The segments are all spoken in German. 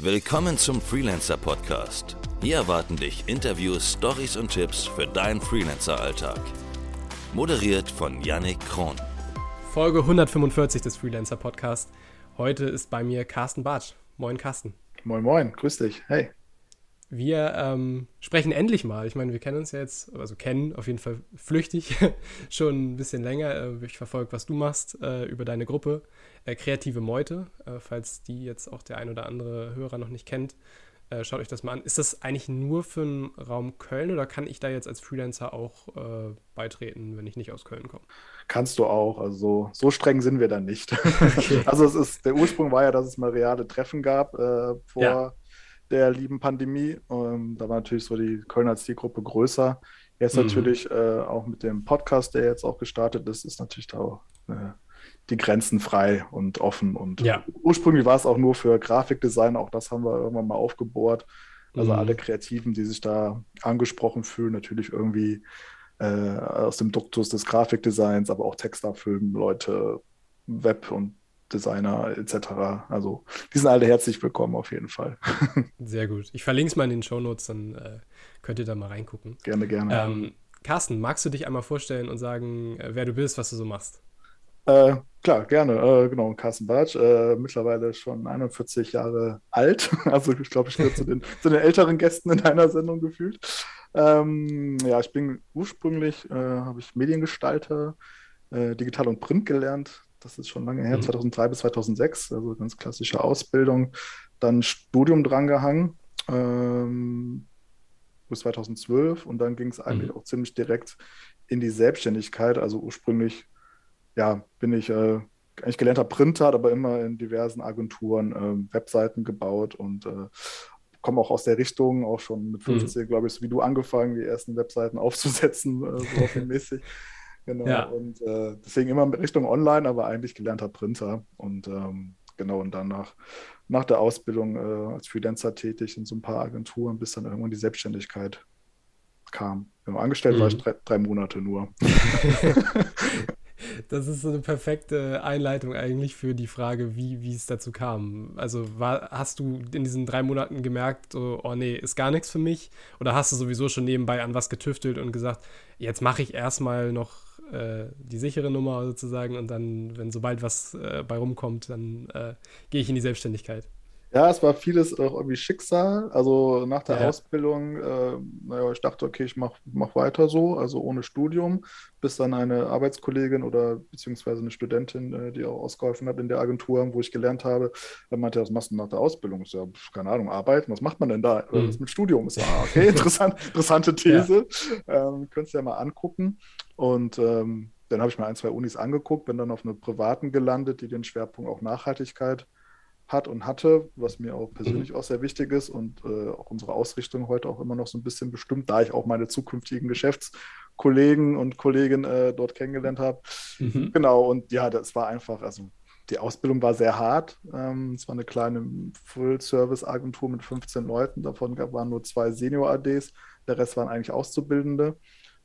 Willkommen zum Freelancer Podcast. Hier erwarten dich Interviews, Stories und Tipps für deinen Freelancer-Alltag. Moderiert von Yannick Kron. Folge 145 des Freelancer Podcast. Heute ist bei mir Carsten Bartsch. Moin, Carsten. Moin, moin, grüß dich. Hey. Wir ähm, sprechen endlich mal. Ich meine, wir kennen uns ja jetzt, also kennen auf jeden Fall flüchtig schon ein bisschen länger. Äh, ich verfolge, was du machst äh, über deine Gruppe äh, Kreative Meute. Äh, falls die jetzt auch der ein oder andere Hörer noch nicht kennt, äh, schaut euch das mal an. Ist das eigentlich nur für den Raum Köln oder kann ich da jetzt als Freelancer auch äh, beitreten, wenn ich nicht aus Köln komme? Kannst du auch. Also so streng sind wir dann nicht. Okay. also es ist, der Ursprung war ja, dass es mal reale Treffen gab vor. Ja der lieben Pandemie. Ähm, da war natürlich so die Kölner Zielgruppe größer. Jetzt mhm. natürlich äh, auch mit dem Podcast, der jetzt auch gestartet ist, ist natürlich da auch äh, die Grenzen frei und offen. Und ja. ursprünglich war es auch nur für Grafikdesign, auch das haben wir irgendwann mal aufgebohrt. Also mhm. alle Kreativen, die sich da angesprochen fühlen, natürlich irgendwie äh, aus dem Duktus des Grafikdesigns, aber auch Textabfilmen, Leute, Web und Designer etc. Also die sind alle herzlich willkommen auf jeden Fall. Sehr gut. Ich verlinke es mal in den Show Notes, dann äh, könnt ihr da mal reingucken. Gerne, gerne. Ähm, Carsten, magst du dich einmal vorstellen und sagen, äh, wer du bist, was du so machst? Äh, klar, gerne. Äh, genau, Carsten Bartsch, äh, mittlerweile schon 41 Jahre alt. Also ich glaube, ich gehöre zu den, zu den älteren Gästen in deiner Sendung gefühlt. Ähm, ja, ich bin ursprünglich, äh, habe ich Mediengestalter, Digital und Print gelernt, das ist schon lange her, mhm. 2003 bis 2006, also ganz klassische Ausbildung. Dann Studium drangehangen ähm, bis 2012 und dann ging es eigentlich mhm. auch ziemlich direkt in die Selbstständigkeit. Also ursprünglich, ja, bin ich äh, eigentlich gelernter Printer, aber immer in diversen Agenturen äh, Webseiten gebaut und äh, komme auch aus der Richtung, auch schon mit 15, mhm. glaube ich, so wie du angefangen, die ersten Webseiten aufzusetzen, äh, so mäßig. Genau. Ja. Und äh, deswegen immer Richtung Online, aber eigentlich gelernter Printer. Und ähm, genau, und dann nach, der Ausbildung äh, als Freelancer tätig in so ein paar Agenturen, bis dann irgendwann die Selbstständigkeit kam. Genau, angestellt mhm. war ich drei, drei Monate nur. Das ist so eine perfekte Einleitung eigentlich für die Frage, wie, wie es dazu kam. Also war, hast du in diesen drei Monaten gemerkt, so, oh nee, ist gar nichts für mich? Oder hast du sowieso schon nebenbei an was getüftelt und gesagt, jetzt mache ich erstmal noch äh, die sichere Nummer sozusagen und dann, wenn sobald was äh, bei rumkommt, dann äh, gehe ich in die Selbstständigkeit. Ja, es war vieles auch irgendwie Schicksal. Also nach der ja. Ausbildung, äh, naja, ich dachte, okay, ich mache mach weiter so, also ohne Studium, bis dann eine Arbeitskollegin oder beziehungsweise eine Studentin, äh, die auch ausgeholfen hat in der Agentur, wo ich gelernt habe, dann meinte, was machst du nach der Ausbildung? Ich so, keine Ahnung, arbeiten, was macht man denn da? Mhm. Was mit Studium? Ich so, ah, okay, interessant, interessante These. Ja. Ähm, könntest du ja mal angucken. Und ähm, dann habe ich mir ein, zwei Unis angeguckt, bin dann auf eine privaten gelandet, die den Schwerpunkt auch Nachhaltigkeit hat und hatte, was mir auch persönlich mhm. auch sehr wichtig ist und äh, auch unsere Ausrichtung heute auch immer noch so ein bisschen bestimmt, da ich auch meine zukünftigen Geschäftskollegen und Kolleginnen äh, dort kennengelernt habe. Mhm. Genau, und ja, das war einfach, also die Ausbildung war sehr hart. Ähm, es war eine kleine Full-Service-Agentur mit 15 Leuten, davon waren nur zwei Senior-ADs, der Rest waren eigentlich Auszubildende,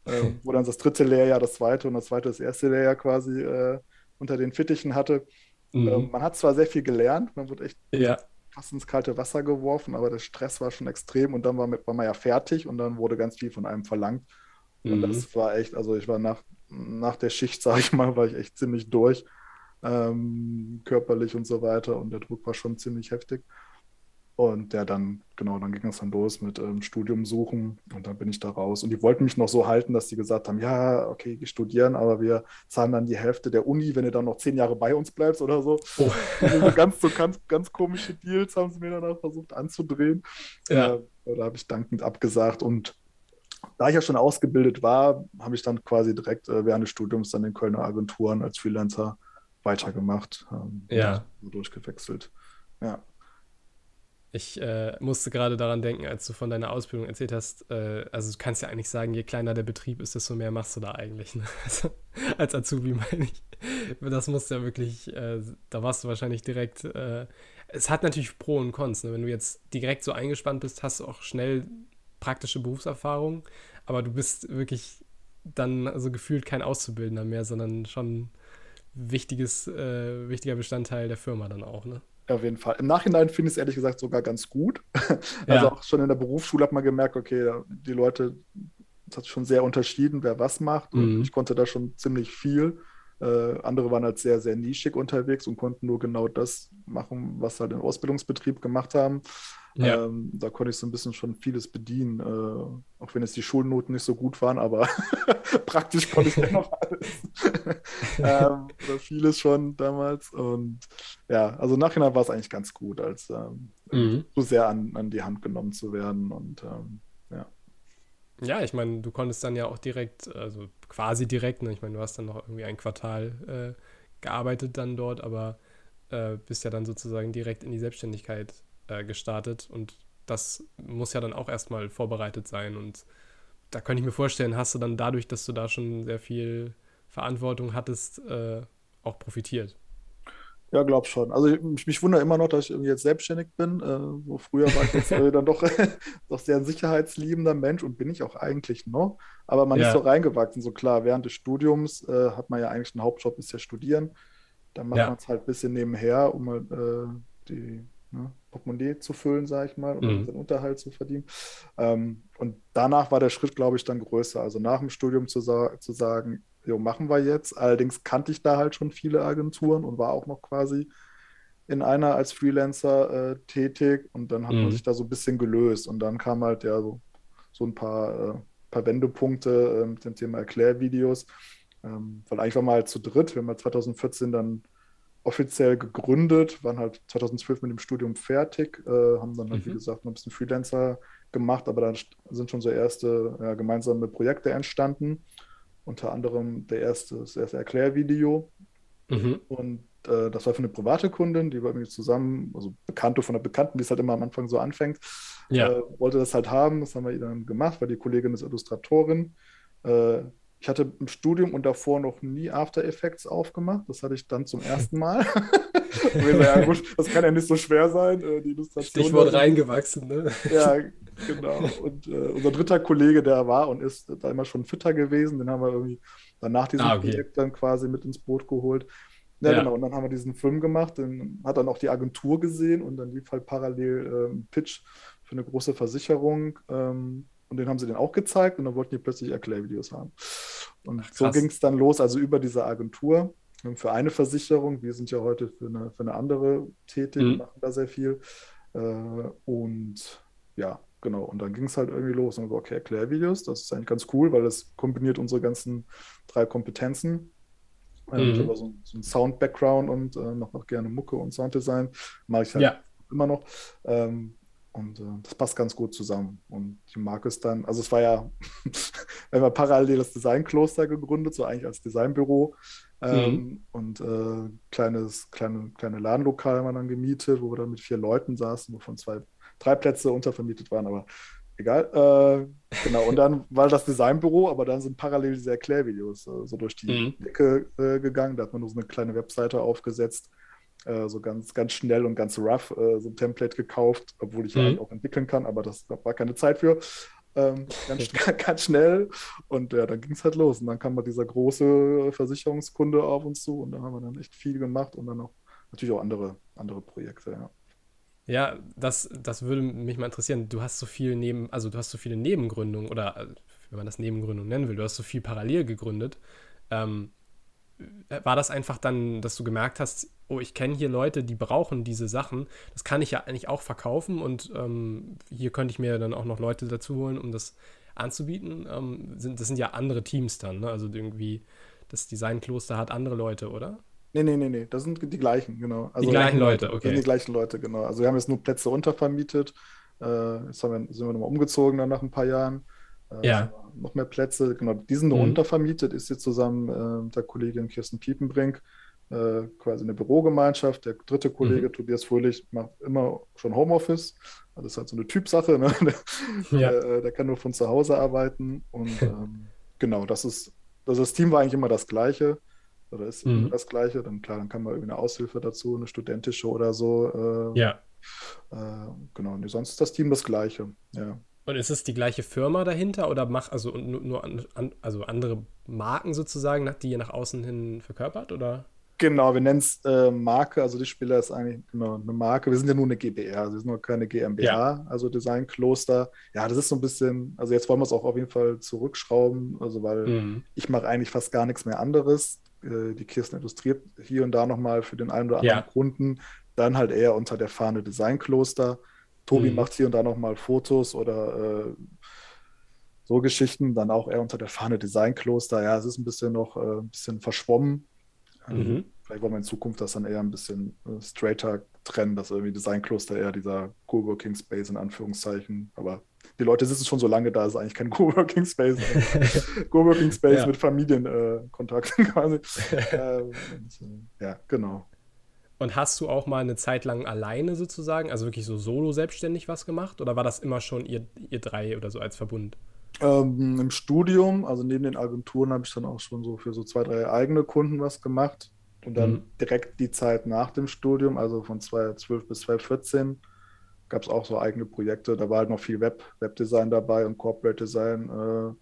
äh, wo dann das dritte Lehrjahr das zweite und das zweite das erste Lehrjahr quasi äh, unter den Fittichen hatte. Mhm. Ähm, man hat zwar sehr viel gelernt, man wurde echt ja. fast ins kalte Wasser geworfen, aber der Stress war schon extrem und dann war, mit, war man ja fertig und dann wurde ganz viel von einem verlangt. Und mhm. das war echt, also ich war nach, nach der Schicht, sage ich mal, war ich echt ziemlich durch, ähm, körperlich und so weiter und der Druck war schon ziemlich heftig. Und ja, dann, genau, dann ging es dann los mit ähm, Studium suchen und dann bin ich da raus. Und die wollten mich noch so halten, dass die gesagt haben, ja, okay, studieren, aber wir zahlen dann die Hälfte der Uni, wenn du dann noch zehn Jahre bei uns bleibst oder so. Oh. Also ganz, so ganz, ganz komische Deals haben sie mir dann auch versucht anzudrehen. Ja. Äh, da habe ich dankend abgesagt und da ich ja schon ausgebildet war, habe ich dann quasi direkt äh, während des Studiums dann in Kölner Agenturen als Freelancer weitergemacht. Ähm, ja. Durchgewechselt. Ja. Ich äh, musste gerade daran denken, als du von deiner Ausbildung erzählt hast, äh, also du kannst ja eigentlich sagen, je kleiner der Betrieb ist, desto mehr machst du da eigentlich. Ne? Also, als Azubi meine ich. Das musste ja wirklich, äh, da warst du wahrscheinlich direkt. Äh, es hat natürlich Pro und Cons. Ne? Wenn du jetzt direkt so eingespannt bist, hast du auch schnell praktische Berufserfahrung, aber du bist wirklich dann also gefühlt kein Auszubildender mehr, sondern schon wichtiges, äh, wichtiger Bestandteil der Firma dann auch, ne? Auf jeden Fall. Im Nachhinein finde ich es ehrlich gesagt sogar ganz gut. Also ja. auch schon in der Berufsschule hat man gemerkt, okay, die Leute, es hat schon sehr unterschieden, wer was macht. Und mhm. ich konnte da schon ziemlich viel. Äh, andere waren halt sehr, sehr nischig unterwegs und konnten nur genau das machen, was halt im Ausbildungsbetrieb gemacht haben. Ja. Ähm, da konnte ich so ein bisschen schon vieles bedienen, äh, auch wenn jetzt die Schulnoten nicht so gut waren, aber praktisch konnte ich dennoch alles. ähm, oder vieles schon damals. Und ja, also nachher war es eigentlich ganz gut, als ähm, mhm. so sehr an, an die Hand genommen zu werden. Und ähm, ja. Ich meine, du konntest dann ja auch direkt, also quasi direkt, ne? ich meine, du hast dann noch irgendwie ein Quartal äh, gearbeitet dann dort, aber äh, bist ja dann sozusagen direkt in die Selbstständigkeit äh, gestartet und das muss ja dann auch erstmal vorbereitet sein und da könnte ich mir vorstellen, hast du dann dadurch, dass du da schon sehr viel Verantwortung hattest, äh, auch profitiert. Ja, glaub schon. Also ich, mich wundere immer noch, dass ich jetzt selbstständig bin. Äh, so früher war ich jetzt äh, dann doch, doch sehr ein sicherheitsliebender Mensch und bin ich auch eigentlich noch. Aber man ja. ist so reingewachsen. So klar, während des Studiums äh, hat man ja eigentlich einen Hauptjob, ist ja studieren. Dann macht ja. man es halt ein bisschen nebenher, um halt, äh, die ne, Portemonnaie zu füllen, sage ich mal, um mhm. den Unterhalt zu verdienen. Ähm, und danach war der Schritt, glaube ich, dann größer. Also nach dem Studium zu, sa zu sagen, jo, machen wir jetzt. Allerdings kannte ich da halt schon viele Agenturen und war auch noch quasi in einer als Freelancer äh, tätig und dann hat mhm. man sich da so ein bisschen gelöst und dann kam halt ja so, so ein paar, äh, paar Wendepunkte äh, mit dem Thema Erklärvideos, ähm, weil eigentlich waren wir halt zu dritt, wir haben halt 2014 dann offiziell gegründet, waren halt 2012 mit dem Studium fertig, äh, haben dann halt, mhm. wie gesagt, noch ein bisschen Freelancer gemacht, aber da sind schon so erste ja, gemeinsame Projekte entstanden. Unter anderem der erste, das erste Erklärvideo. Mhm. Und äh, das war für eine private Kundin, die war irgendwie zusammen, also Bekannte von der Bekannten, wie es halt immer am Anfang so anfängt, ja. äh, wollte das halt haben. Das haben wir dann gemacht, weil die Kollegin ist Illustratorin. Äh, ich hatte im Studium und davor noch nie After Effects aufgemacht. Das hatte ich dann zum ersten Mal. ja, gut, das kann ja nicht so schwer sein. Äh, die Illustration. Stichwort reingewachsen, ne? Ja, genau. Und äh, unser dritter Kollege, der war und ist da immer schon fitter gewesen, den haben wir irgendwie danach diesem ah, okay. Projekt dann quasi mit ins Boot geholt. Ja, ja, genau. Und dann haben wir diesen Film gemacht. Den hat dann auch die Agentur gesehen und dann lief halt parallel äh, ein Pitch für eine große Versicherung. Ähm, und den haben sie dann auch gezeigt und dann wollten die plötzlich Erklärvideos haben. Und Ach, so ging es dann los, also über diese Agentur für eine Versicherung. Wir sind ja heute für eine, für eine andere tätig, mhm. machen da sehr viel. Äh, und ja, genau. Und dann ging es halt irgendwie los und so, okay, Erklärvideos, das ist eigentlich ganz cool, weil das kombiniert unsere ganzen drei Kompetenzen. Mhm. Ich habe so, so einen Sound-Background und äh, noch, noch gerne Mucke und Sounddesign. Mache ich halt ja. immer noch. Ähm, und äh, das passt ganz gut zusammen. Und die Marke ist dann, also es war ja, wir haben parallel das Designkloster gegründet, so eigentlich als Designbüro. Ähm, mhm. Und äh, kleines, kleine, kleine Ladenlokal haben wir dann gemietet, wo wir dann mit vier Leuten saßen, wovon zwei, drei Plätze untervermietet waren, aber egal. Äh, genau, und dann war das Designbüro, aber dann sind parallel diese Erklärvideos äh, so durch die mhm. Ecke äh, gegangen. Da hat man nur so eine kleine Webseite aufgesetzt äh, so ganz, ganz schnell und ganz rough äh, so ein Template gekauft, obwohl ich mhm. ja auch entwickeln kann, aber das da war keine Zeit für. Ähm, ganz, ganz schnell. Und ja, dann ging es halt los. Und dann kam mal dieser große Versicherungskunde auf uns zu und da haben wir dann echt viel gemacht und dann auch natürlich auch andere, andere Projekte, ja. Ja, das, das würde mich mal interessieren. Du hast so viel neben, also du hast so viele Nebengründungen oder äh, wenn man das Nebengründung nennen will, du hast so viel parallel gegründet. Ähm, war das einfach dann, dass du gemerkt hast, oh, ich kenne hier Leute, die brauchen diese Sachen, das kann ich ja eigentlich auch verkaufen und ähm, hier könnte ich mir dann auch noch Leute dazu holen, um das anzubieten. Ähm, sind, das sind ja andere Teams dann, ne? also irgendwie das Designkloster hat andere Leute, oder? Nee, nee, nee, nee, das sind die gleichen, genau. Also, die gleichen Leute, okay. Das sind die gleichen Leute, genau. Also wir haben jetzt nur Plätze untervermietet. Äh, jetzt wir, sind wir nochmal umgezogen dann nach ein paar Jahren. Äh, ja. Noch mehr Plätze, genau. Die sind nur mhm. untervermietet, ist jetzt zusammen äh, mit der Kollegin Kirsten Piepenbrink äh, quasi eine Bürogemeinschaft. Der dritte Kollege, mhm. Tobias Fröhlich, macht immer schon Homeoffice. Also das ist halt so eine Typsache. Ne? Der, ja. der, der, kann nur von zu Hause arbeiten. Und ähm, genau, das ist, also das Team war eigentlich immer das Gleiche. Oder ist mhm. das Gleiche. Dann klar, dann kann man irgendwie eine Aushilfe dazu, eine studentische oder so. Äh, ja. Äh, genau, und sonst ist das Team das Gleiche. Ja. Und ist es die gleiche Firma dahinter oder macht also nur, nur an, an, also andere Marken sozusagen, die ihr nach außen hin verkörpert oder? Genau, wir nennen es äh, Marke. Also die Spieler ist eigentlich genau eine Marke. Wir sind ja nur eine GBR, also wir sind nur keine GmbH, ja. also Design Kloster. Ja, das ist so ein bisschen, also jetzt wollen wir es auch auf jeden Fall zurückschrauben, also weil mhm. ich mache eigentlich fast gar nichts mehr anderes. Äh, die Kirsten illustriert hier und da nochmal für den einen oder anderen ja. Kunden, dann halt eher unter der Fahne Design Kloster. Tobi mhm. macht hier und da nochmal Fotos oder äh, so Geschichten, dann auch eher unter der Fahne Design Kloster. Ja, es ist ein bisschen noch äh, ein bisschen verschwommen. Ähm, mhm. Vielleicht wollen wir in Zukunft das dann eher ein bisschen äh, straighter trennen, dass irgendwie Design Cluster eher dieser Coworking Space in Anführungszeichen. Aber die Leute sitzen schon so lange da, ist eigentlich kein Coworking Space. Coworking Space ja. mit Familienkontakten äh, quasi. äh, und, ja, genau. Und hast du auch mal eine Zeit lang alleine sozusagen, also wirklich so solo selbstständig was gemacht? Oder war das immer schon ihr, ihr drei oder so als Verbund? Ähm, Im Studium, also neben den Agenturen, habe ich dann auch schon so für so zwei, drei eigene Kunden was gemacht. Und dann mhm. direkt die Zeit nach dem Studium, also von 2012 bis 2014, gab es auch so eigene Projekte. Da war halt noch viel Web, Webdesign dabei und Corporate Design. Äh,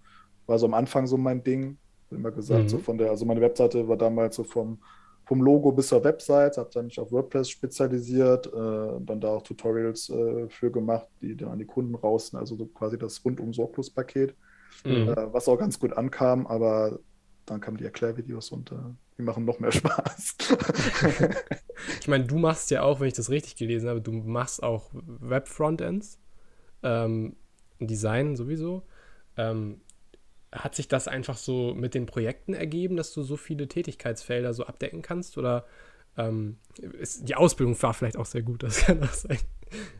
war so am Anfang so mein Ding. Immer gesagt, mhm. so von der, also meine Webseite war damals so vom vom Logo bis zur Website, habe dann mich auf WordPress spezialisiert, äh, dann da auch Tutorials äh, für gemacht, die dann an die Kunden raus, also so quasi das rundum sorglos Paket, mhm. äh, was auch ganz gut ankam, aber dann kamen die Erklärvideos und äh, die machen noch mehr Spaß. ich meine, du machst ja auch, wenn ich das richtig gelesen habe, du machst auch Web-Frontends, ähm, Design sowieso. Ähm, hat sich das einfach so mit den Projekten ergeben, dass du so viele Tätigkeitsfelder so abdecken kannst? Oder ähm, ist, die Ausbildung war vielleicht auch sehr gut, das kann auch sein,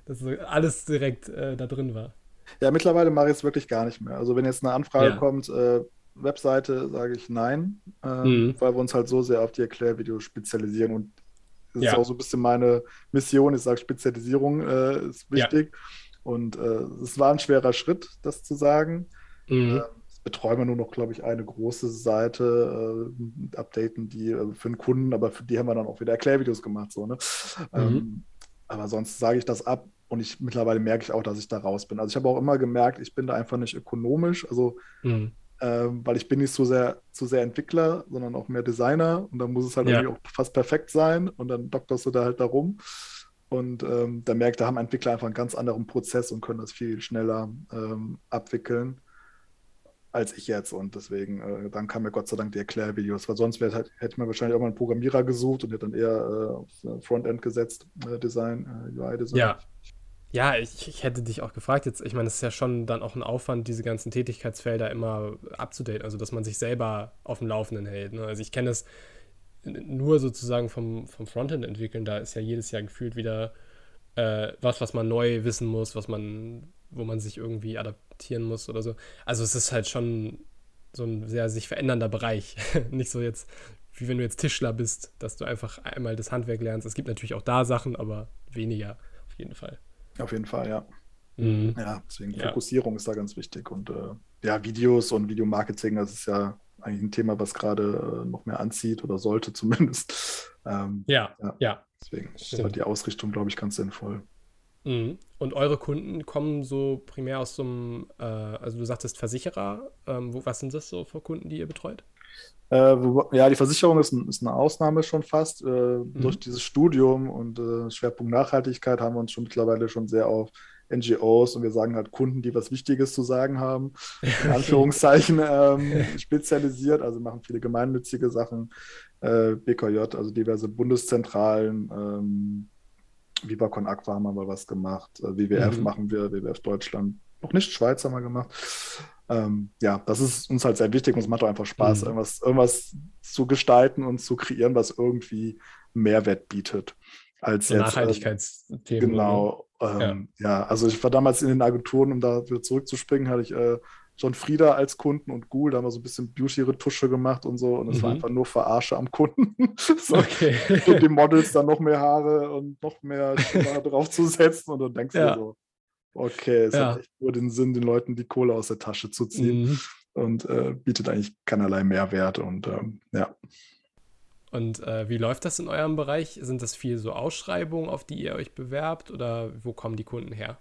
dass so alles direkt äh, da drin war. Ja, mittlerweile mache ich es wirklich gar nicht mehr. Also wenn jetzt eine Anfrage ja. kommt, äh, Webseite, sage ich nein, äh, mhm. weil wir uns halt so sehr auf die Erklärvideos spezialisieren und das ja. ist auch so ein bisschen meine Mission. Ich sage, Spezialisierung äh, ist wichtig. Ja. Und äh, es war ein schwerer Schritt, das zu sagen. Mhm. Ähm, betreuen wir nur noch, glaube ich, eine große Seite, äh, updaten die äh, für einen Kunden, aber für die haben wir dann auch wieder Erklärvideos gemacht. So, ne? Mhm. Ähm, aber sonst sage ich das ab und ich mittlerweile merke ich auch, dass ich da raus bin. Also ich habe auch immer gemerkt, ich bin da einfach nicht ökonomisch, also mhm. Ähm, weil ich bin nicht so sehr, zu sehr Entwickler, sondern auch mehr Designer und dann muss es halt ja. irgendwie auch fast perfekt sein und dann doktorst du da halt darum. Und ähm, da merkt, da haben Entwickler einfach einen ganz anderen Prozess und können das viel schneller ähm, abwickeln als ich jetzt. Und deswegen, äh, dann kam mir Gott sei Dank die Erklärvideos, weil sonst wär, halt, hätte man wahrscheinlich auch mal einen Programmierer gesucht und hätte dann eher äh, auf Frontend gesetzt, äh, Design, äh, UI-Design. Ja. Ja, ich, ich, hätte dich auch gefragt jetzt, ich meine, es ist ja schon dann auch ein Aufwand, diese ganzen Tätigkeitsfelder immer abzudaten, also dass man sich selber auf dem Laufenden hält. Ne? Also ich kenne es nur sozusagen vom, vom Frontend entwickeln, da ist ja jedes Jahr gefühlt wieder äh, was, was man neu wissen muss, was man, wo man sich irgendwie adaptieren muss oder so. Also es ist halt schon so ein sehr sich verändernder Bereich. Nicht so jetzt, wie wenn du jetzt Tischler bist, dass du einfach einmal das Handwerk lernst. Es gibt natürlich auch da Sachen, aber weniger auf jeden Fall. Auf jeden Fall, ja. Mhm. Ja, deswegen ja. Fokussierung ist da ganz wichtig. Und äh, ja, Videos und Videomarketing, das ist ja eigentlich ein Thema, was gerade äh, noch mehr anzieht oder sollte zumindest. Ähm, ja, ja, ja. Deswegen ist die Ausrichtung, glaube ich, ganz sinnvoll. Mhm. Und eure Kunden kommen so primär aus so einem, äh, also du sagtest Versicherer. Ähm, wo, was sind das so für Kunden, die ihr betreut? Äh, ja, die Versicherung ist, ein, ist, eine Ausnahme schon fast. Äh, mhm. Durch dieses Studium und äh, Schwerpunkt Nachhaltigkeit haben wir uns schon mittlerweile schon sehr auf NGOs und wir sagen halt Kunden, die was Wichtiges zu sagen haben, in Anführungszeichen ähm, spezialisiert. Also machen viele gemeinnützige Sachen, äh, BKJ, also diverse Bundeszentralen. Ähm, VivaCon Aqua haben wir mal was gemacht. Äh, WWF mhm. machen wir, WWF Deutschland. Noch nicht, Schweiz haben wir gemacht. Ähm, ja, das ist uns halt sehr wichtig und es macht auch einfach Spaß, mhm. irgendwas, irgendwas zu gestalten und zu kreieren, was irgendwie Mehrwert bietet. Als so jetzt, Nachhaltigkeitsthemen. Äh, genau. Ähm, ja. ja. also ich war damals in den Agenturen, um da wieder zurückzuspringen, hatte ich äh, John Frieda als Kunden und Ghoul, da haben wir so ein bisschen Beauty-Retusche gemacht und so und es mhm. war einfach nur Verarsche am Kunden. so, okay. die Models dann noch mehr Haare und noch mehr draufzusetzen und dann denkst ja. du so, okay, es ja. hat echt nur den Sinn, den Leuten die Kohle aus der Tasche zu ziehen mhm. und äh, bietet eigentlich keinerlei Mehrwert und ähm, ja. Und äh, wie läuft das in eurem Bereich? Sind das viel so Ausschreibungen, auf die ihr euch bewerbt oder wo kommen die Kunden her?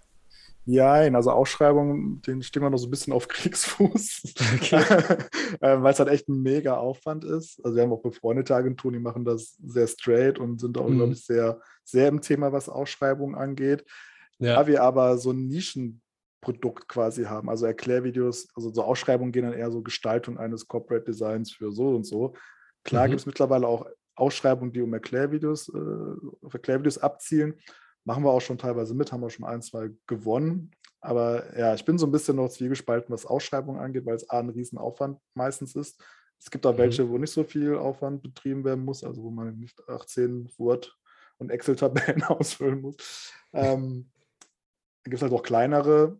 Ja, also Ausschreibungen, den stehen wir noch so ein bisschen auf Kriegsfuß, okay. äh, weil es halt echt ein mega Aufwand ist. Also wir haben auch befreundete Agenturen, die machen das sehr straight und sind auch, mhm. glaube ich, sehr, sehr im Thema, was Ausschreibungen angeht. Ja. Da wir aber so ein Nischenprodukt quasi haben, also Erklärvideos, also so Ausschreibungen gehen dann eher so Gestaltung eines Corporate Designs für so und so. Klar mhm. gibt es mittlerweile auch Ausschreibungen, die um Erklärvideos, äh, auf Erklärvideos abzielen. Machen wir auch schon teilweise mit, haben wir schon ein, zwei gewonnen. Aber ja, ich bin so ein bisschen noch zwiegespalten, was Ausschreibungen angeht, weil es A, ein Riesenaufwand meistens ist. Es gibt auch mhm. welche, wo nicht so viel Aufwand betrieben werden muss, also wo man nicht 18 Word- und Excel-Tabellen ausfüllen muss. Ähm, gibt es halt auch kleinere,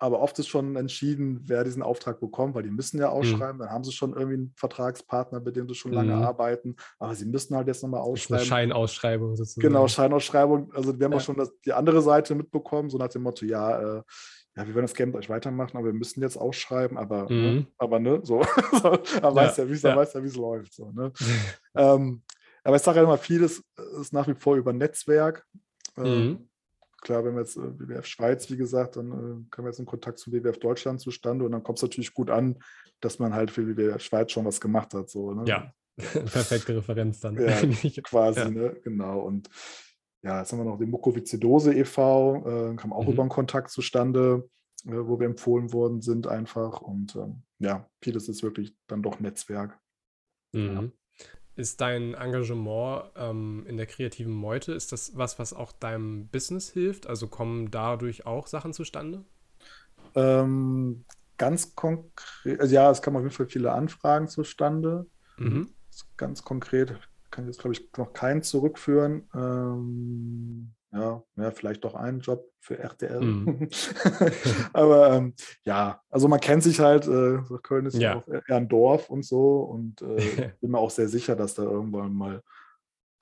aber oft ist schon entschieden, wer diesen Auftrag bekommt, weil die müssen ja mhm. ausschreiben. Mhm. Dann haben sie schon irgendwie einen Vertragspartner, mit dem sie schon lange mhm. arbeiten. Aber sie müssen halt jetzt nochmal ausschreiben. Eine Scheinausschreibung sozusagen. Genau, Scheinausschreibung. Also wir haben ja. auch schon das, die andere Seite mitbekommen, so nach dem Motto, ja, äh, ja, wir werden das gerne mit euch weitermachen, aber wir müssen jetzt ausschreiben, aber, ne, mhm. ne, aber ne, so. man ja, weiß ja, wie es ja. ja, läuft. So, ne? ähm, aber ich sage ja immer, vieles ist nach wie vor über Netzwerk. Ähm, mhm klar, wenn wir jetzt äh, WWF Schweiz, wie gesagt, dann äh, können wir jetzt einen Kontakt zum WWF Deutschland zustande und dann kommt es natürlich gut an, dass man halt für WWF Schweiz schon was gemacht hat. So, ne? Ja, perfekte Referenz dann. Ja, quasi, ja. ne? genau. Und ja, jetzt haben wir noch den Mukoviszidose e.V., äh, kam auch mhm. über einen Kontakt zustande, äh, wo wir empfohlen worden sind einfach. Und ähm, ja, vieles ist wirklich dann doch Netzwerk. Mhm. Ja. Ist dein Engagement ähm, in der kreativen Meute, ist das was, was auch deinem Business hilft? Also kommen dadurch auch Sachen zustande? Ähm, ganz konkret, also ja, es kommen auf jeden Fall viele Anfragen zustande. Mhm. Ganz konkret kann ich jetzt, glaube ich, noch keinen zurückführen. Ähm, ja, ja, vielleicht doch einen Job für RTL. Mhm. Aber ähm, ja, also man kennt sich halt, äh, Köln ist ja. auch eher ein Dorf und so und äh, bin mir auch sehr sicher, dass da irgendwann mal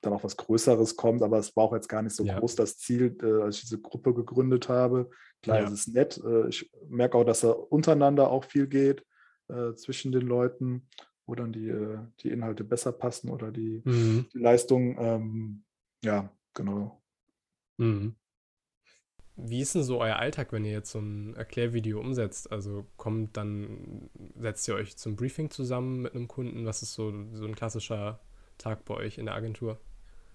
dann auch was Größeres kommt, aber es war auch jetzt gar nicht so ja. groß das Ziel, äh, als ich diese Gruppe gegründet habe. Klar, ja. es ist nett. Äh, ich merke auch, dass da untereinander auch viel geht äh, zwischen den Leuten, wo dann die, äh, die Inhalte besser passen oder die, mhm. die Leistung. Ähm, ja, genau. Mhm. Wie ist denn so euer Alltag, wenn ihr jetzt so ein Erklärvideo umsetzt? Also kommt dann, setzt ihr euch zum Briefing zusammen mit einem Kunden? Was ist so, so ein klassischer Tag bei euch in der Agentur?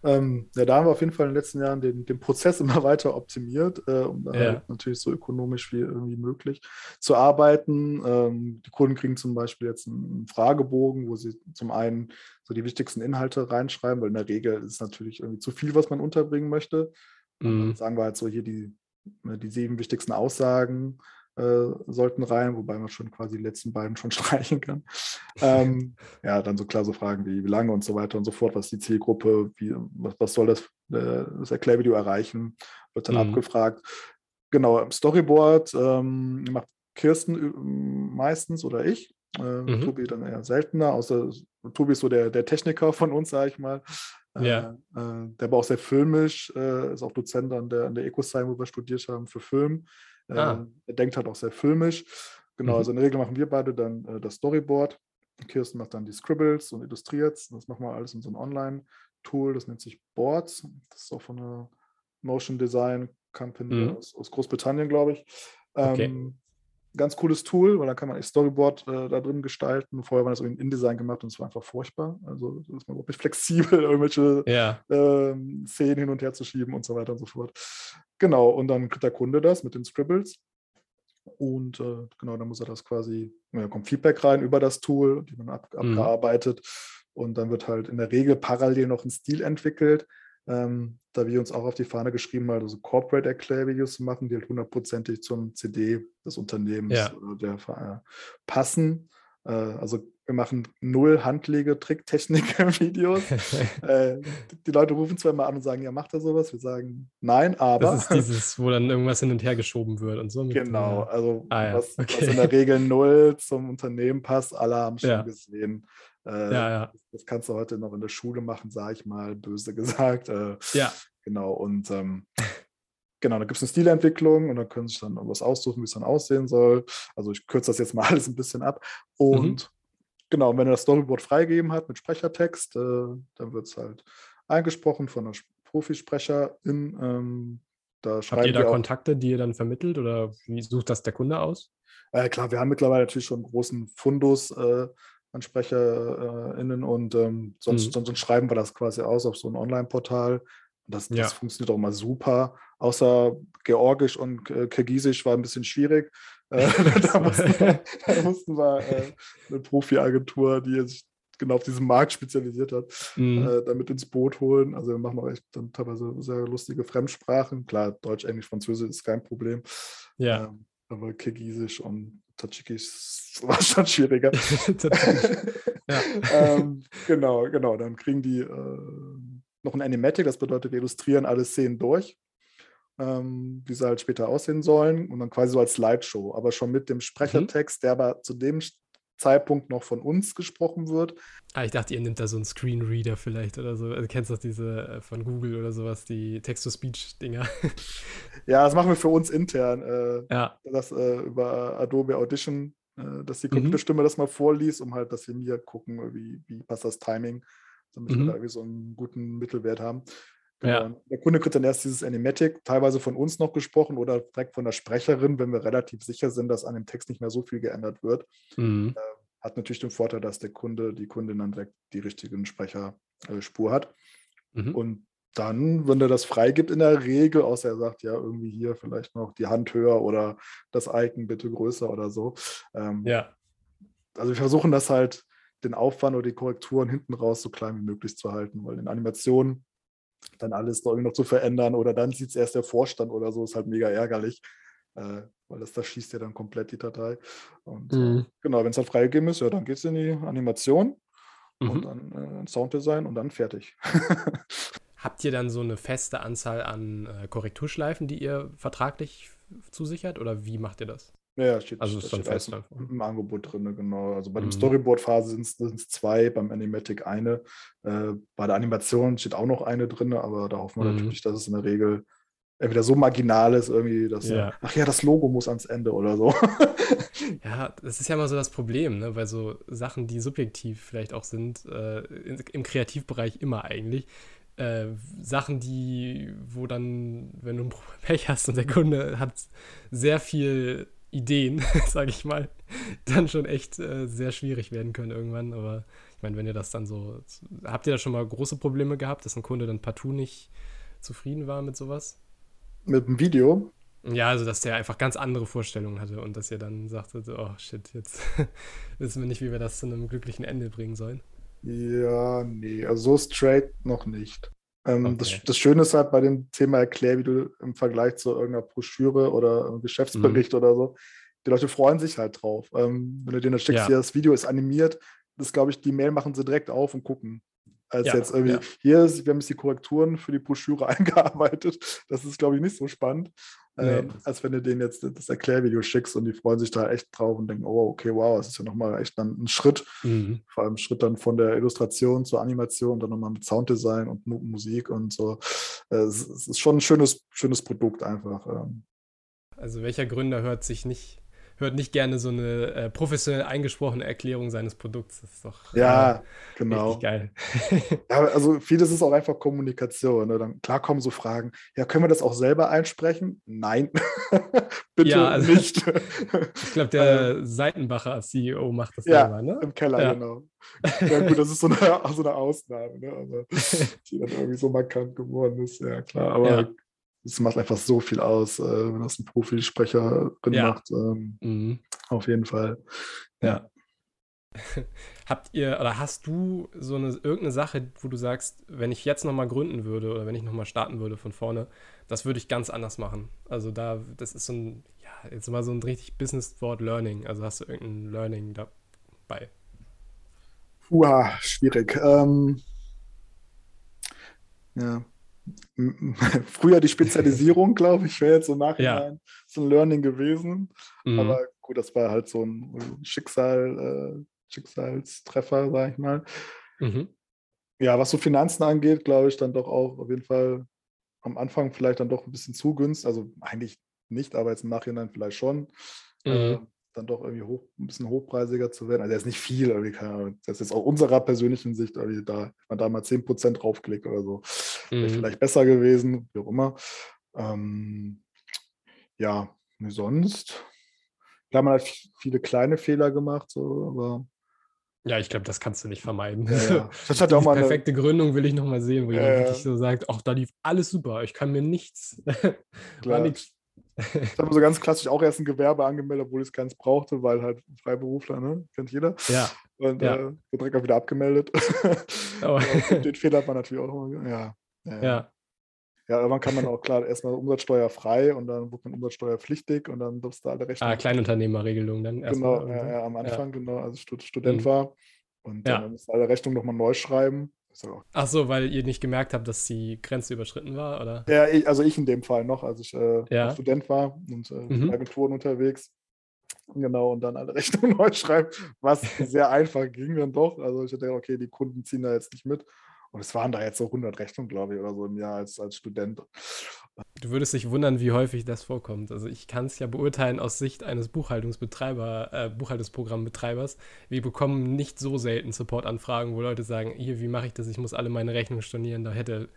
Ähm, ja, da haben wir auf jeden Fall in den letzten Jahren den, den Prozess immer weiter optimiert, äh, um ja. halt natürlich so ökonomisch wie irgendwie möglich zu arbeiten. Ähm, die Kunden kriegen zum Beispiel jetzt einen Fragebogen, wo sie zum einen so die wichtigsten Inhalte reinschreiben, weil in der Regel ist es natürlich irgendwie zu viel, was man unterbringen möchte. Mhm. sagen wir halt so hier die, ne, die sieben wichtigsten Aussagen äh, sollten rein, wobei man schon quasi die letzten beiden schon streichen kann. ähm, ja, dann so klar so Fragen wie, wie lange und so weiter und so fort, was die Zielgruppe, wie, was, was soll das, äh, das Erklärvideo erreichen, wird dann mhm. abgefragt. Genau, im Storyboard ähm, macht Kirsten meistens oder ich. Äh, mhm. Tobi dann eher seltener, außer Tobi ist so der, der Techniker von uns, sage ich mal. Ja. Äh, äh, der war auch sehr filmisch, äh, ist auch Dozent an der, an der EcoSign, wo wir studiert haben, für Film. Äh, ah. Er denkt halt auch sehr filmisch. Genau, mhm. also in der Regel machen wir beide dann äh, das Storyboard. Kirsten macht dann die Scribbles und illustriert Das machen wir alles in so einem Online-Tool, das nennt sich Boards. Das ist auch von einer Motion Design Company mhm. aus, aus, Großbritannien, glaube ich. Okay. Ganz cooles Tool, weil da kann man echt Storyboard äh, da drin gestalten. Vorher war das in InDesign gemacht und es war einfach furchtbar. Also ist man überhaupt nicht flexibel, irgendwelche ja. ähm, Szenen hin und her zu schieben und so weiter und so fort. Genau, und dann kriegt der Kunde das mit den Scribbles. Und äh, genau, dann muss er das quasi, ja, kommt Feedback rein über das Tool, die man ab, mhm. abgearbeitet. Und dann wird halt in der Regel parallel noch ein Stil entwickelt ähm, da wir uns auch auf die Fahne geschrieben haben, also Corporate-Erklärvideos zu machen, die halt hundertprozentig zum CD des Unternehmens ja. oder der äh, passen. Äh, also wir machen null handlige Tricktechnik-Videos. äh, die Leute rufen zwar immer an und sagen, ja, macht er sowas? Wir sagen, nein, aber. Das ist dieses, wo dann irgendwas hin und her geschoben wird und so. genau, also ah, ja. was, okay. was, in der Regel null zum Unternehmen passt. Alle haben schon ja. gesehen, äh, ja, ja. Das kannst du heute noch in der Schule machen, sage ich mal, böse gesagt. Äh, ja. Genau, und ähm, genau, da gibt es eine Stilentwicklung und dann können sie sich dann was aussuchen, wie es dann aussehen soll. Also ich kürze das jetzt mal alles ein bisschen ab. Und mhm. genau, wenn er das Storyboard freigegeben hat mit Sprechertext, äh, dann wird es halt eingesprochen von einer Profisprecherin. Ähm, Da Habt ihr da Kontakte, die ihr dann vermittelt oder wie sucht das der Kunde aus? Äh, klar, wir haben mittlerweile natürlich schon einen großen Fundus äh, an SprecherInnen und ähm, sonst, mhm. sonst, schreiben wir das quasi aus auf so ein Online-Portal. Das, das ja. funktioniert auch mal super. Außer Georgisch und äh, Kirgisisch war ein bisschen schwierig. Äh, da, mussten wir, da, mussten wir, äh, eine Profi-Agentur, die sich genau auf diesen Markt spezialisiert hat, mhm. äh, damit ins Boot holen. Also wir machen auch echt dann teilweise sehr lustige Fremdsprachen. Klar, Deutsch, Englisch, Französisch ist kein Problem. Ja. Ähm, aber Kirgisisch und Tadschikisch war schon schwieriger. ja. ähm, genau, genau. Dann kriegen die äh, noch ein Animatic, das bedeutet, wir illustrieren alle Szenen durch, ähm, wie sie halt später aussehen sollen und dann quasi so als Slideshow, aber schon mit dem mhm. Sprechertext, mhm. der aber zu dem Zeitpunkt noch von uns gesprochen wird. Ah, ich dachte, ihr nehmt da so einen Screenreader vielleicht oder so. Also, du kennst doch diese äh, von Google oder sowas, die Text-to-Speech-Dinger. Ja, das machen wir für uns intern. Äh, ja. Das äh, über Adobe Audition, äh, dass die Computerstimme mhm. das mal vorliest, um halt, dass wir mir gucken, wie, wie passt das Timing, damit mhm. wir da irgendwie so einen guten Mittelwert haben. Ja. Genau. Der Kunde kriegt dann erst dieses Animatic, teilweise von uns noch gesprochen oder direkt von der Sprecherin, wenn wir relativ sicher sind, dass an dem Text nicht mehr so viel geändert wird. Mhm. Äh, hat natürlich den Vorteil, dass der Kunde, die Kundin dann direkt die richtigen Sprecherspur äh, hat. Mhm. Und dann, wenn er das freigibt, in der Regel, außer er sagt, ja, irgendwie hier vielleicht noch die Hand höher oder das Icon bitte größer oder so. Ähm, ja. Also wir versuchen das halt, den Aufwand oder die Korrekturen hinten raus so klein wie möglich zu halten, weil in Animationen dann alles irgendwie noch zu verändern oder dann sieht es erst der Vorstand oder so, ist halt mega ärgerlich, äh, weil das, das schießt ja dann komplett die Datei. Und äh, mhm. genau, wenn es halt freigegeben ist, ja, dann geht es in die Animation mhm. und dann äh, Sounddesign und dann fertig. Habt ihr dann so eine feste Anzahl an äh, Korrekturschleifen, die ihr vertraglich zusichert oder wie macht ihr das? Ja, steht, also ist dann fest im Angebot drin, genau. Also bei mhm. dem Storyboard-Phase sind es zwei, beim Animatic eine. Äh, bei der Animation steht auch noch eine drin, aber da hoffen wir mhm. natürlich, dass es in der Regel entweder so marginal ist, irgendwie, dass, ja. ach ja, das Logo muss ans Ende oder so. ja, das ist ja immer so das Problem, ne? weil so Sachen, die subjektiv vielleicht auch sind, äh, im Kreativbereich immer eigentlich, äh, Sachen, die, wo dann, wenn du ein Pech hast und der Kunde hat sehr viel Ideen, sage ich mal, dann schon echt äh, sehr schwierig werden können irgendwann. Aber ich meine, wenn ihr das dann so. Habt ihr da schon mal große Probleme gehabt, dass ein Kunde dann partout nicht zufrieden war mit sowas? Mit dem Video? Ja, also dass der einfach ganz andere Vorstellungen hatte und dass ihr dann sagtet, oh shit, jetzt wissen wir nicht, wie wir das zu einem glücklichen Ende bringen sollen. Ja, nee, also so straight noch nicht. Ähm, okay. das, das, Schöne ist halt bei dem Thema Erklärvideo im Vergleich zu irgendeiner Broschüre oder Geschäftsbericht mhm. oder so, die Leute freuen sich halt drauf. Ähm, wenn du denen das schickst, ja. das Video ist animiert, das glaube ich, die Mail machen sie direkt auf und gucken. Als ja, jetzt irgendwie, ja. hier ist, wir haben jetzt die Korrekturen für die Broschüre eingearbeitet. Das ist, glaube ich, nicht so spannend. Nee. Ähm, als wenn du denen jetzt das Erklärvideo schickst und die freuen sich da echt drauf und denken, oh, okay, wow, das ist ja nochmal echt dann ein Schritt. Mhm. Vor allem ein Schritt dann von der Illustration zur Animation, dann nochmal mit Sounddesign und Musik und so. Äh, es ist schon ein schönes, schönes Produkt einfach. Ähm. Also welcher Gründer hört sich nicht hört nicht gerne so eine äh, professionell eingesprochene Erklärung seines Produkts. Das ist doch ja, äh, genau. geil. ja, also vieles ist auch einfach Kommunikation. Ne? Dann, klar kommen so Fragen, ja, können wir das auch selber einsprechen? Nein, bitte ja, also, nicht. ich glaube, der ähm, Seitenbacher CEO macht das ja, selber, ne? im Keller, ja. genau. Ja gut, das ist so eine, so eine Ausnahme, ne? aber die dann irgendwie so markant geworden ist, ja klar. Aber es macht einfach so viel aus, äh, wenn das ein Profisprecherin ja. macht. Ähm, mhm. Auf jeden Fall. Ja. Habt ihr oder hast du so eine irgendeine Sache, wo du sagst, wenn ich jetzt nochmal gründen würde oder wenn ich nochmal starten würde von vorne, das würde ich ganz anders machen. Also da, das ist so ein, ja, jetzt mal so ein richtig Business-Wort Learning. Also hast du irgendein Learning dabei? Uah, schwierig. Ähm, ja, früher die Spezialisierung, glaube ich, wäre jetzt so nachhinein ja. so ein Learning gewesen. Mhm. Aber gut, das war halt so ein Schicksal, äh, Schicksalstreffer, sage ich mal. Mhm. Ja, was so Finanzen angeht, glaube ich, dann doch auch auf jeden Fall am Anfang vielleicht dann doch ein bisschen zu günstig. Also eigentlich nicht, aber jetzt im Nachhinein vielleicht schon. Mhm. Dann doch irgendwie hoch, ein bisschen hochpreisiger zu werden. Also er ist nicht viel, irgendwie, das ist aus unserer persönlichen Sicht, irgendwie da, wenn man da mal 10% draufklickt oder so, mhm. wäre vielleicht besser gewesen, wie auch immer. Ähm, ja, sonst. Klar, man hat viele kleine Fehler gemacht, so, aber. Ja, ich glaube, das kannst du nicht vermeiden. Ja, ja. Das hat auch mal eine perfekte Gründung will ich noch mal sehen, wo jemand wirklich so sagt, ach, da lief alles super, ich kann mir nichts. War nichts. Ich habe so ganz klassisch auch erst ein Gewerbe angemeldet, obwohl ich es keins brauchte, weil halt Freiberufler, ne? Kennt jeder. Ja. Und ja. Äh, direkt auch wieder abgemeldet. Oh. den Fehler hat man natürlich auch immer. Ja. Ja. ja. Ja, irgendwann kann man auch klar erstmal umsatzsteuerfrei und dann wird man umsatzsteuerpflichtig und dann durfst du alle Rechnungen. Ah, Kleinunternehmerregelung dann erstmal. Genau, ja, ja, am Anfang, ja. genau, als Student mhm. war. Und dann musst du alle Rechnungen nochmal neu schreiben. Ach so, weil ihr nicht gemerkt habt, dass die Grenze überschritten war, oder? Ja, ich, also ich in dem Fall noch, als ich äh, ja. Student war und äh, mhm. Agenturen unterwegs. Genau, und dann alle Rechnungen neu schreiben, was sehr einfach ging dann doch. Also ich dachte, okay, die Kunden ziehen da jetzt nicht mit. Und es waren da jetzt so 100 Rechnungen, glaube ich, oder so im Jahr als, als Student. Du würdest dich wundern, wie häufig das vorkommt. Also ich kann es ja beurteilen aus Sicht eines Buchhaltungsbetreiber, äh, Buchhaltungsprogrammbetreibers. Wir bekommen nicht so selten Supportanfragen, wo Leute sagen, hier, wie mache ich das? Ich muss alle meine Rechnungen stornieren. Da hätte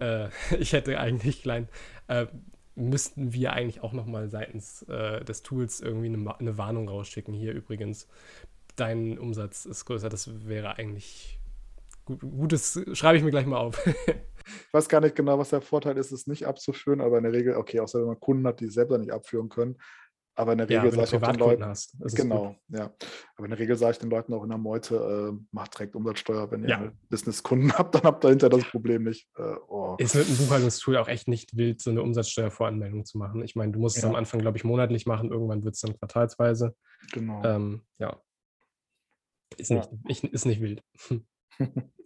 äh, ich hätte eigentlich klein. Äh, müssten wir eigentlich auch nochmal seitens äh, des Tools irgendwie eine, eine Warnung rausschicken. Hier übrigens, dein Umsatz ist größer. Das wäre eigentlich Gutes schreibe ich mir gleich mal auf. ich weiß gar nicht genau, was der Vorteil ist, es nicht abzuführen, aber in der Regel, okay, außer wenn man Kunden hat, die es selber nicht abführen können. Aber in der Regel ja, sage ich auch den Leuten, hast, genau, ja. Aber in der Regel sage ich den Leuten auch in der Meute, äh, macht direkt Umsatzsteuer, wenn ihr ja. Business-Kunden habt, dann habt ihr dahinter das Problem nicht. Äh, oh. Ist mit einem Buchhaltungstool auch echt nicht wild, so eine Umsatzsteuervoranmeldung zu machen. Ich meine, du musst ja. es am Anfang, glaube ich, monatlich machen, irgendwann wird es dann quartalsweise. Genau. Ähm, ja. Ist, Nicht, ich, ist nicht wild.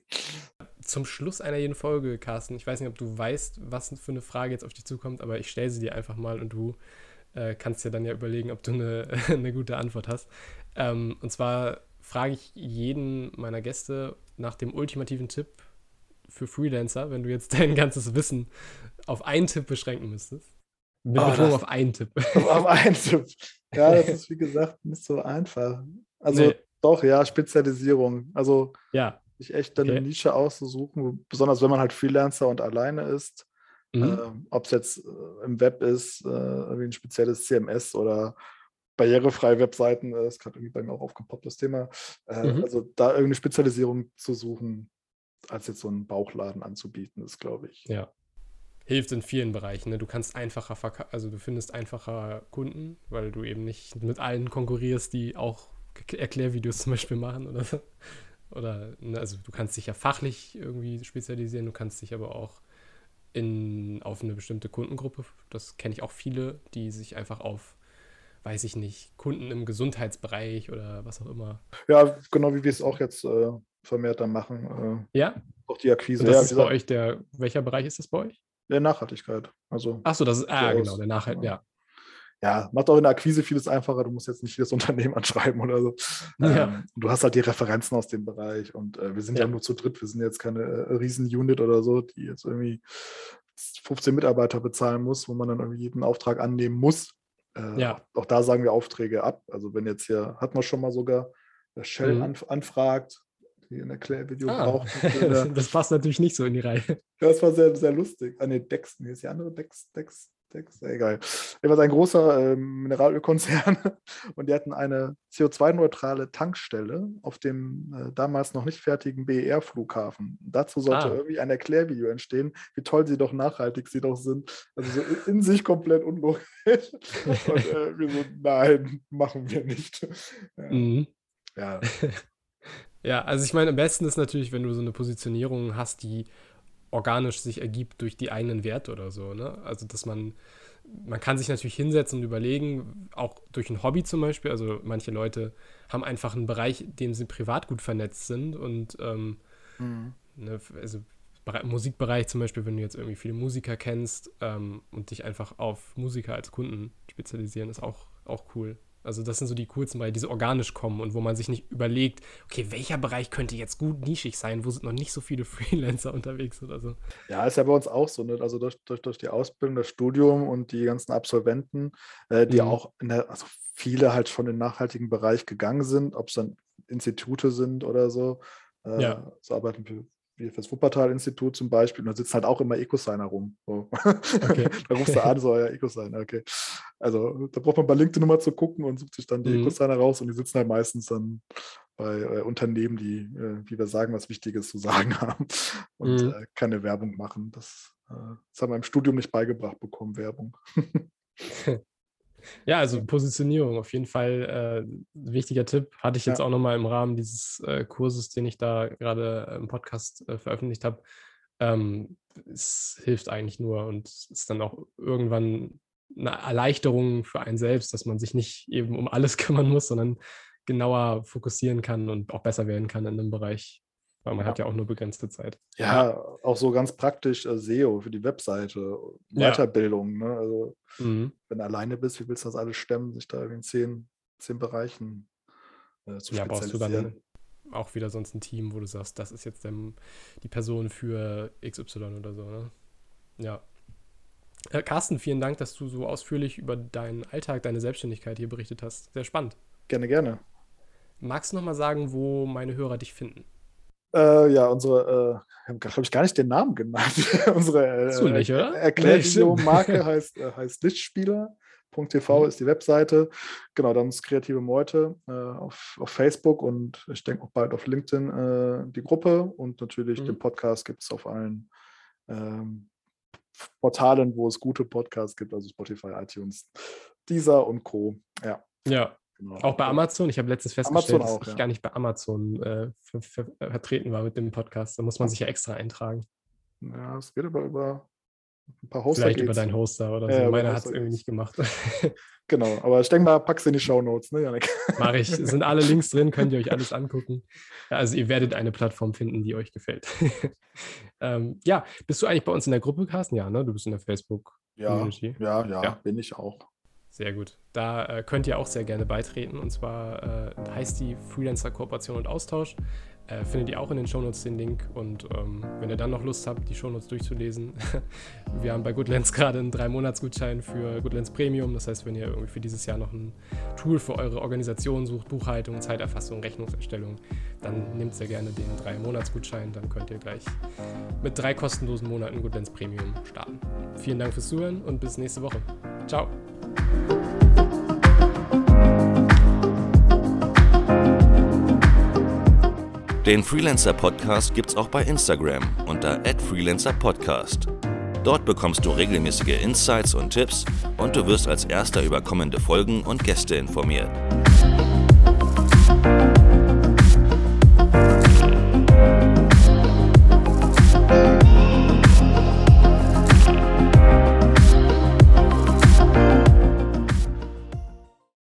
Zum Schluss einer jeden Folge, Carsten, ich weiß nicht, ob du weißt, was für eine Frage jetzt auf dich zukommt, aber ich stelle sie dir einfach mal und du äh, kannst dir dann ja überlegen, ob du eine, eine gute Antwort hast. Ähm, und zwar frage ich jeden meiner Gäste nach dem ultimativen Tipp für Freelancer, wenn du jetzt dein ganzes Wissen auf einen Tipp beschränken müsstest. Mit oh, Betonung auf einen Tipp. Auf einen Tipp. Ja, das ist wie gesagt nicht so einfach. Also nee. doch, ja, Spezialisierung. Also ja sich echt eine okay. Nische auszusuchen, besonders wenn man halt Freelancer und alleine ist. Mhm. Äh, Ob es jetzt äh, im Web ist, äh, irgendwie ein spezielles CMS oder barrierefreie Webseiten, äh, das ist gerade irgendwie bei mir auch aufgepoppt, das Thema. Äh, mhm. Also da irgendeine Spezialisierung zu suchen, als jetzt so einen Bauchladen anzubieten, ist, glaube ich. Ja. Hilft in vielen Bereichen. Ne? Du kannst einfacher also du findest einfacher Kunden, weil du eben nicht mit allen konkurrierst, die auch Erklärvideos zum Beispiel machen oder so. Oder, ne, also du kannst dich ja fachlich irgendwie spezialisieren, du kannst dich aber auch in, auf eine bestimmte Kundengruppe, das kenne ich auch viele, die sich einfach auf, weiß ich nicht, Kunden im Gesundheitsbereich oder was auch immer. Ja, genau wie wir es auch jetzt äh, vermehrt dann machen. Äh, ja. Auch die Akquise. Und das ja, ist bei euch der, welcher Bereich ist das bei euch? Der Nachhaltigkeit. Also, Achso, das ist, ah, genau, der Nachhaltigkeit, ja ja, macht auch in der Akquise vieles einfacher. Du musst jetzt nicht jedes Unternehmen anschreiben oder so. Ja. Ähm, du hast halt die Referenzen aus dem Bereich und äh, wir sind ja. ja. nur zu dritt. Wir sind jetzt keine äh, Riesen-Unit oder so, die jetzt irgendwie 15 Mitarbeiter bezahlen muss, wo man dann irgendwie jeden Auftrag annehmen muss. Äh, ja. Auch da sagen wir Aufträge ab. Also wenn jetzt hier, hat man schon mal sogar, äh, Shell mhm. anf anfragt, die ein Erklärvideo ah, braucht. das passt natürlich nicht so in die Reihe. Ja, das war sehr, sehr lustig. Ah, ne, Dex, nee, ist die andere Dex, Dex, Dex, egal. Er war ein großer äh, Mineralölkonzern und die hatten eine CO2-neutrale Tankstelle auf dem äh, damals noch nicht fertigen BER-Flughafen. Dazu sollte ah. irgendwie ein Erklärvideo entstehen, wie toll sie doch nachhaltig sie doch sind. Also so in sich komplett unlogisch. und äh, wir so, nein, machen wir nicht. Ja. Mhm. ja. ja, also ich meine, am besten ist natürlich, wenn du so eine Positionierung hast, die organisch sich ergibt durch die eigenen Werte oder so. Ne? Also, dass man, man kann sich natürlich hinsetzen und überlegen, auch durch ein Hobby zum Beispiel. Also, manche Leute haben einfach einen Bereich, in dem sie privat gut vernetzt sind und ähm, mhm. ne, also Musikbereich zum Beispiel, wenn du jetzt irgendwie viele Musiker kennst ähm, und dich einfach auf Musiker als Kunden spezialisieren, ist auch, auch cool. Also das sind so die coolsten Bereiche, die so organisch kommen und wo man sich nicht überlegt, okay, welcher Bereich könnte jetzt gut nischig sein, wo sind noch nicht so viele Freelancer unterwegs oder so. Ja, ist ja bei uns auch so, ne? also durch, durch, durch die Ausbildung, das Studium und die ganzen Absolventen, äh, die mhm. auch in der, also viele halt schon in den nachhaltigen Bereich gegangen sind, ob es dann Institute sind oder so, äh, ja. so arbeiten wir wie fürs Wuppertal-Institut zum Beispiel, und da sitzen halt auch immer Ecosigner rum. So. Okay. da rufst du an, so, ja, Ecosigner, okay. Also da braucht man bei LinkedIn immer zu gucken und sucht sich dann die mhm. Ecosigner raus und die sitzen halt meistens dann bei äh, Unternehmen, die, äh, wie wir sagen, was Wichtiges zu sagen haben und mhm. äh, keine Werbung machen. Das, äh, das haben wir im Studium nicht beigebracht bekommen, Werbung. Ja, also Positionierung auf jeden Fall äh, wichtiger Tipp. Hatte ich jetzt ja. auch nochmal im Rahmen dieses äh, Kurses, den ich da gerade im Podcast äh, veröffentlicht habe. Ähm, es hilft eigentlich nur und ist dann auch irgendwann eine Erleichterung für einen selbst, dass man sich nicht eben um alles kümmern muss, sondern genauer fokussieren kann und auch besser werden kann in einem Bereich, weil man ja. hat ja auch nur begrenzte Zeit. Ja, auch so ganz praktisch äh, SEO für die Webseite, Weiterbildung. Ja. Ne? Also, mhm. wenn du alleine bist, wie willst du das alles stemmen, sich da in zehn, zehn Bereichen äh, zu ja, brauchst du dann auch wieder sonst ein Team, wo du sagst, das ist jetzt der, die Person für XY oder so. Ne? Ja. Äh, Carsten, vielen Dank, dass du so ausführlich über deinen Alltag, deine Selbstständigkeit hier berichtet hast. Sehr spannend. Gerne, gerne. Magst du noch mal sagen, wo meine Hörer dich finden? Äh, ja, unsere, äh, haben glaube ich gar nicht den Namen genannt. unsere äh, nicht, Erklärvideo-Marke heißt, äh, heißt Lichtspieler.tv mhm. ist die Webseite. Genau, dann ist Kreative Meute äh, auf, auf Facebook und ich denke auch bald auf LinkedIn äh, die Gruppe und natürlich mhm. den Podcast gibt es auf allen ähm, Portalen, wo es gute Podcasts gibt, also Spotify, iTunes, Deezer und Co. Ja. Ja, Genau. Auch bei Amazon. Ich habe letztens festgestellt, auch, dass ich ja. gar nicht bei Amazon äh, ver ver vertreten war mit dem Podcast. Da muss man sich ja extra eintragen. Ja, es geht aber über ein paar Hoster. Vielleicht geht's. über deinen Hoster oder so. Ja, Meiner hat es irgendwie nicht gemacht. genau, aber ich denke mal, pack's in die Show Notes, ne, Janik? Mache ich. Es sind alle Links drin, könnt ihr euch alles angucken. Also ihr werdet eine Plattform finden, die euch gefällt. ähm, ja, bist du eigentlich bei uns in der Gruppe, Carsten? Ja, ne? Du bist in der Facebook-Community. Ja, ja, ja, ja, bin ich auch. Sehr gut. Da äh, könnt ihr auch sehr gerne beitreten. Und zwar äh, heißt die Freelancer Kooperation und Austausch. Äh, findet ihr auch in den Shownotes den Link. Und ähm, wenn ihr dann noch Lust habt, die Shownotes durchzulesen, wir haben bei Goodlands gerade einen 3-Monats-Gutschein für Goodlands Premium. Das heißt, wenn ihr irgendwie für dieses Jahr noch ein Tool für eure Organisation sucht, Buchhaltung, Zeiterfassung, Rechnungserstellung, dann nehmt sehr gerne den 3-Monats-Gutschein. Dann könnt ihr gleich mit drei kostenlosen Monaten Goodlands Premium starten. Vielen Dank fürs Zuhören und bis nächste Woche. Ciao. Den Freelancer Podcast gibt's auch bei Instagram unter @freelancerpodcast. Dort bekommst du regelmäßige Insights und Tipps und du wirst als erster über kommende Folgen und Gäste informiert.